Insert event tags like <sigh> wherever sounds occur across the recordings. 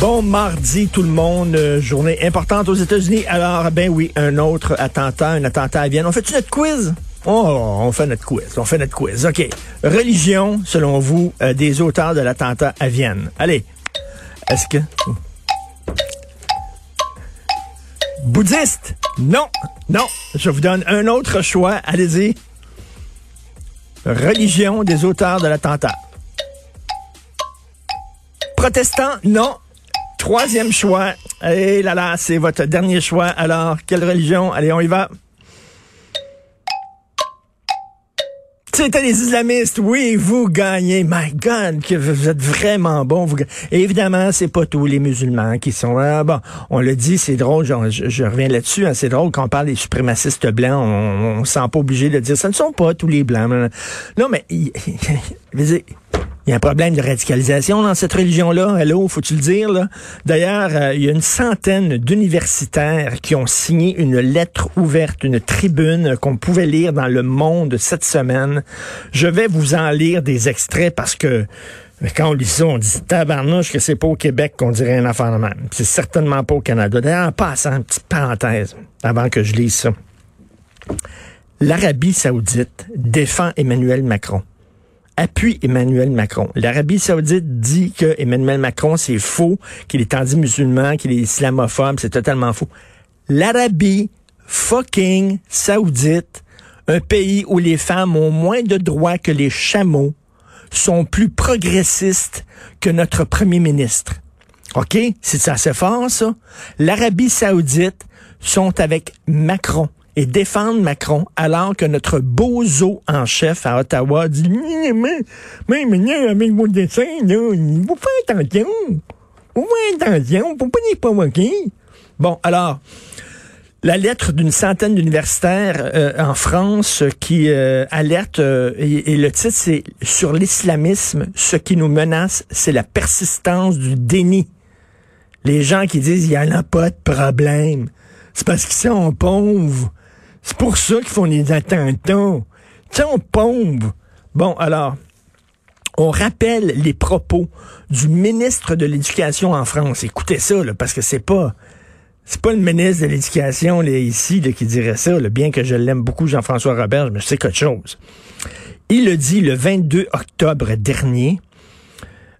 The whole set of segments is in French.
Bon mardi tout le monde, Euh, journée importante aux États-Unis. Alors ben oui, un autre attentat, un attentat à Vienne. On fait-tu notre quiz? Oh, on fait notre quiz, on fait notre quiz. OK. Religion, selon vous, euh, des auteurs de l'attentat à Vienne. Allez. Est-ce que... Bouddhiste? Non, non. Je vous donne un autre choix. Allez-y. Religion des auteurs de l'attentat. Protestant? Non. Troisième choix. Et là là, c'est votre dernier choix. Alors, quelle religion? Allez, on y va. C'était les islamistes. Oui, vous gagnez. My God, que vous êtes vraiment bon. Évidemment, c'est pas tous les musulmans qui sont là. Bon, on le dit, c'est drôle. je, reviens là-dessus. hein, c'est drôle quand on parle des suprémacistes blancs. On, on se sent pas obligé de dire, ce ne sont pas tous les blancs. Non, mais <laughs> il, y a un problème de radicalisation dans cette religion-là. Hello, faut-tu le dire? D'ailleurs, euh, il y a une centaine d'universitaires qui ont signé une lettre ouverte, une tribune qu'on pouvait lire dans Le Monde cette semaine. Je vais vous en lire des extraits parce que quand on lit ça, on dit tabarnouche que c'est pas au Québec qu'on dirait un affaire de même. C'est certainement pas au Canada. D'ailleurs, en passant, une petite parenthèse avant que je lise ça. L'Arabie saoudite défend Emmanuel Macron appuie Emmanuel Macron. L'Arabie saoudite dit que Emmanuel Macron, c'est faux, qu'il est anti-musulman, qu'il est islamophobe, c'est totalement faux. L'Arabie fucking saoudite, un pays où les femmes ont moins de droits que les chameaux, sont plus progressistes que notre premier ministre. OK? C'est assez fort, ça? L'Arabie saoudite sont avec Macron et défendent Macron alors que notre bozo en chef à Ottawa dit mais, mais, mais, avec vos dessins, là, faut faire attention. Faut faire attention, faut pas les provoquer. Bon, alors, la lettre d'une centaine d'universitaires euh, en France qui euh, alerte, euh, et, et le titre c'est Sur l'islamisme, ce qui nous menace, c'est la persistance du déni. Les gens qui disent il n'y en a pas de problème, c'est parce qu'ils sont pauvres. C'est pour ça qu'ils font des attentats. Ils sont pauvres. Bon, alors, on rappelle les propos du ministre de l'Éducation en France. Écoutez ça, parce que c'est pas... C'est pas le ministre de l'Éducation ici là, qui dirait ça, là, bien que je l'aime beaucoup, Jean-François Robert, mais c'est qu'autre chose. Il le dit le 22 octobre dernier.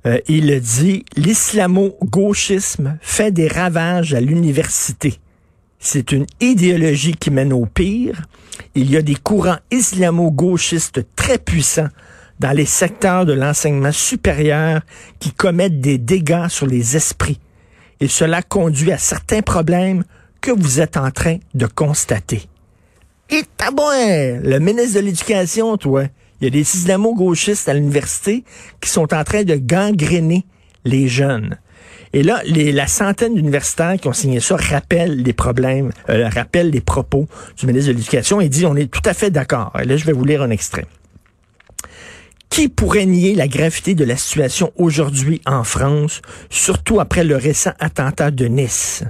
Euh, il le dit, l'islamo-gauchisme fait des ravages à l'université. C'est une idéologie qui mène au pire. Il y a des courants islamo-gauchistes très puissants dans les secteurs de l'enseignement supérieur qui commettent des dégâts sur les esprits. Et cela conduit à certains problèmes que vous êtes en train de constater. Et tabouin, le ministre de l'Éducation, toi, il y a des islamo-gauchistes à l'université qui sont en train de gangréner les jeunes. Et là, les, la centaine d'universitaires qui ont signé ça rappellent les problèmes, euh, rappellent les propos du ministre de l'Éducation et dit on est tout à fait d'accord. Et là, je vais vous lire un extrait. Qui pourrait nier la gravité de la situation aujourd'hui en France, surtout après le récent attentat de Nice?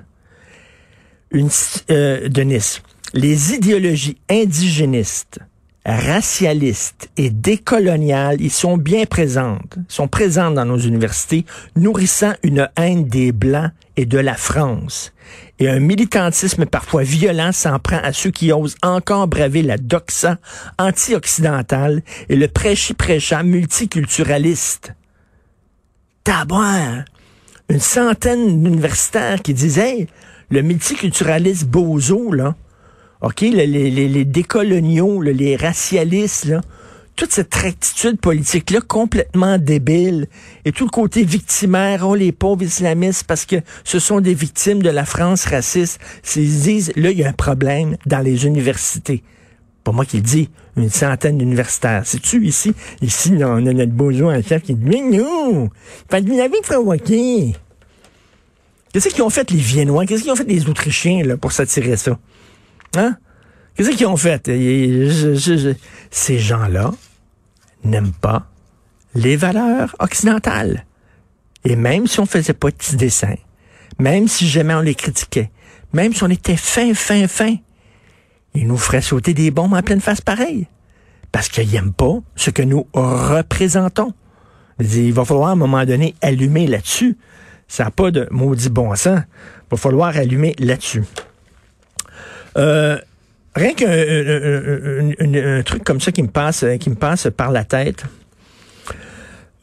Une, euh, de Nice. Les idéologies indigénistes, racialistes et décoloniales, ils sont bien présentes, sont présentes dans nos universités, nourrissant une haine des Blancs et de la France. Et un militantisme parfois violent s'en prend à ceux qui osent encore braver la doxa anti-occidentale et le prêchi-prêchant multiculturaliste. Tabouin! Une centaine d'universitaires qui disaient, le multiculturaliste bozo, là, OK, les, les, les décoloniaux, les racialistes, là, toute cette attitude politique-là complètement débile et tout le côté victimaire, oh les pauvres islamistes parce que ce sont des victimes de la France raciste. Ils disent, là, il y a un problème dans les universités. Pas moi qui le dis, une centaine d'universitaires. C'est-tu ici? Ici, on a notre bozo en chef qui dit, mais non! Pas de la vie Qu'est-ce qu'ils ont fait les Viennois? Qu'est-ce qu'ils ont fait les Autrichiens là, pour s'attirer ça? Hein? Qu'est-ce qu'ils ont fait? Ces gens-là n'aiment pas les valeurs occidentales. Et même si on faisait pas de petits dessins, même si jamais on les critiquait, même si on était fin, fin, fin, ils nous feraient sauter des bombes en pleine face pareil. Parce qu'ils n'aiment pas ce que nous représentons. Il va falloir à un moment donné allumer là-dessus. Ça n'a pas de maudit bon sens. Il va falloir allumer là-dessus. Euh, rien qu'un truc comme ça qui me passe, qui me passe par la tête.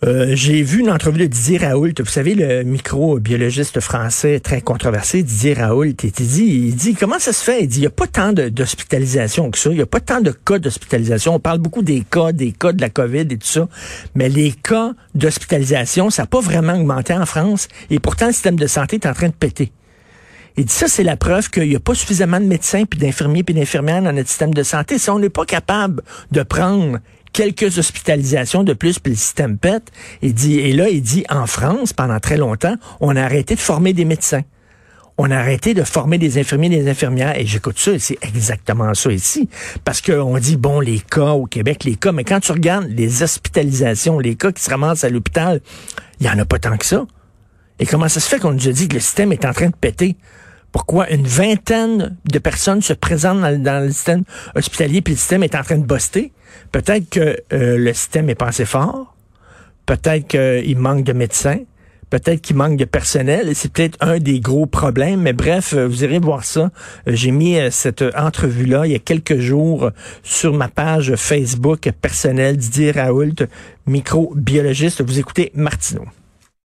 Euh, j'ai vu une entrevue de Didier Raoult, vous savez, le microbiologiste français très controversé, Didier Raoult, il dit, il dit, comment ça se fait? Il dit, il n'y a pas tant d'hospitalisation que ça, il n'y a pas tant de cas d'hospitalisation. On parle beaucoup des cas, des cas de la COVID et tout ça, mais les cas d'hospitalisation, ça n'a pas vraiment augmenté en France, et pourtant le système de santé est en train de péter. Il dit ça, c'est la preuve qu'il n'y a pas suffisamment de médecins, puis d'infirmiers, puis d'infirmières dans notre système de santé. Si on n'est pas capable de prendre quelques hospitalisations de plus, puis le système pète, il dit, et là, il dit, en France, pendant très longtemps, on a arrêté de former des médecins. On a arrêté de former des infirmiers et des infirmières. Et j'écoute ça, c'est exactement ça ici. Parce qu'on dit, bon, les cas au Québec, les cas, mais quand tu regardes les hospitalisations, les cas qui se ramassent à l'hôpital, il n'y en a pas tant que ça. Et comment ça se fait qu'on nous a dit que le système est en train de péter? Pourquoi une vingtaine de personnes se présentent dans, le système hospitalier puis le système est en train de buster? Peut-être que euh, le système est pas assez fort. Peut-être qu'il manque de médecins. Peut-être qu'il manque de personnel. C'est peut-être un des gros problèmes. Mais bref, euh, vous irez voir ça. Euh, j'ai mis cette entrevue-là il y a quelques jours sur ma page Facebook personnelle Didier Raoult, microbiologiste. Vous écoutez Martineau.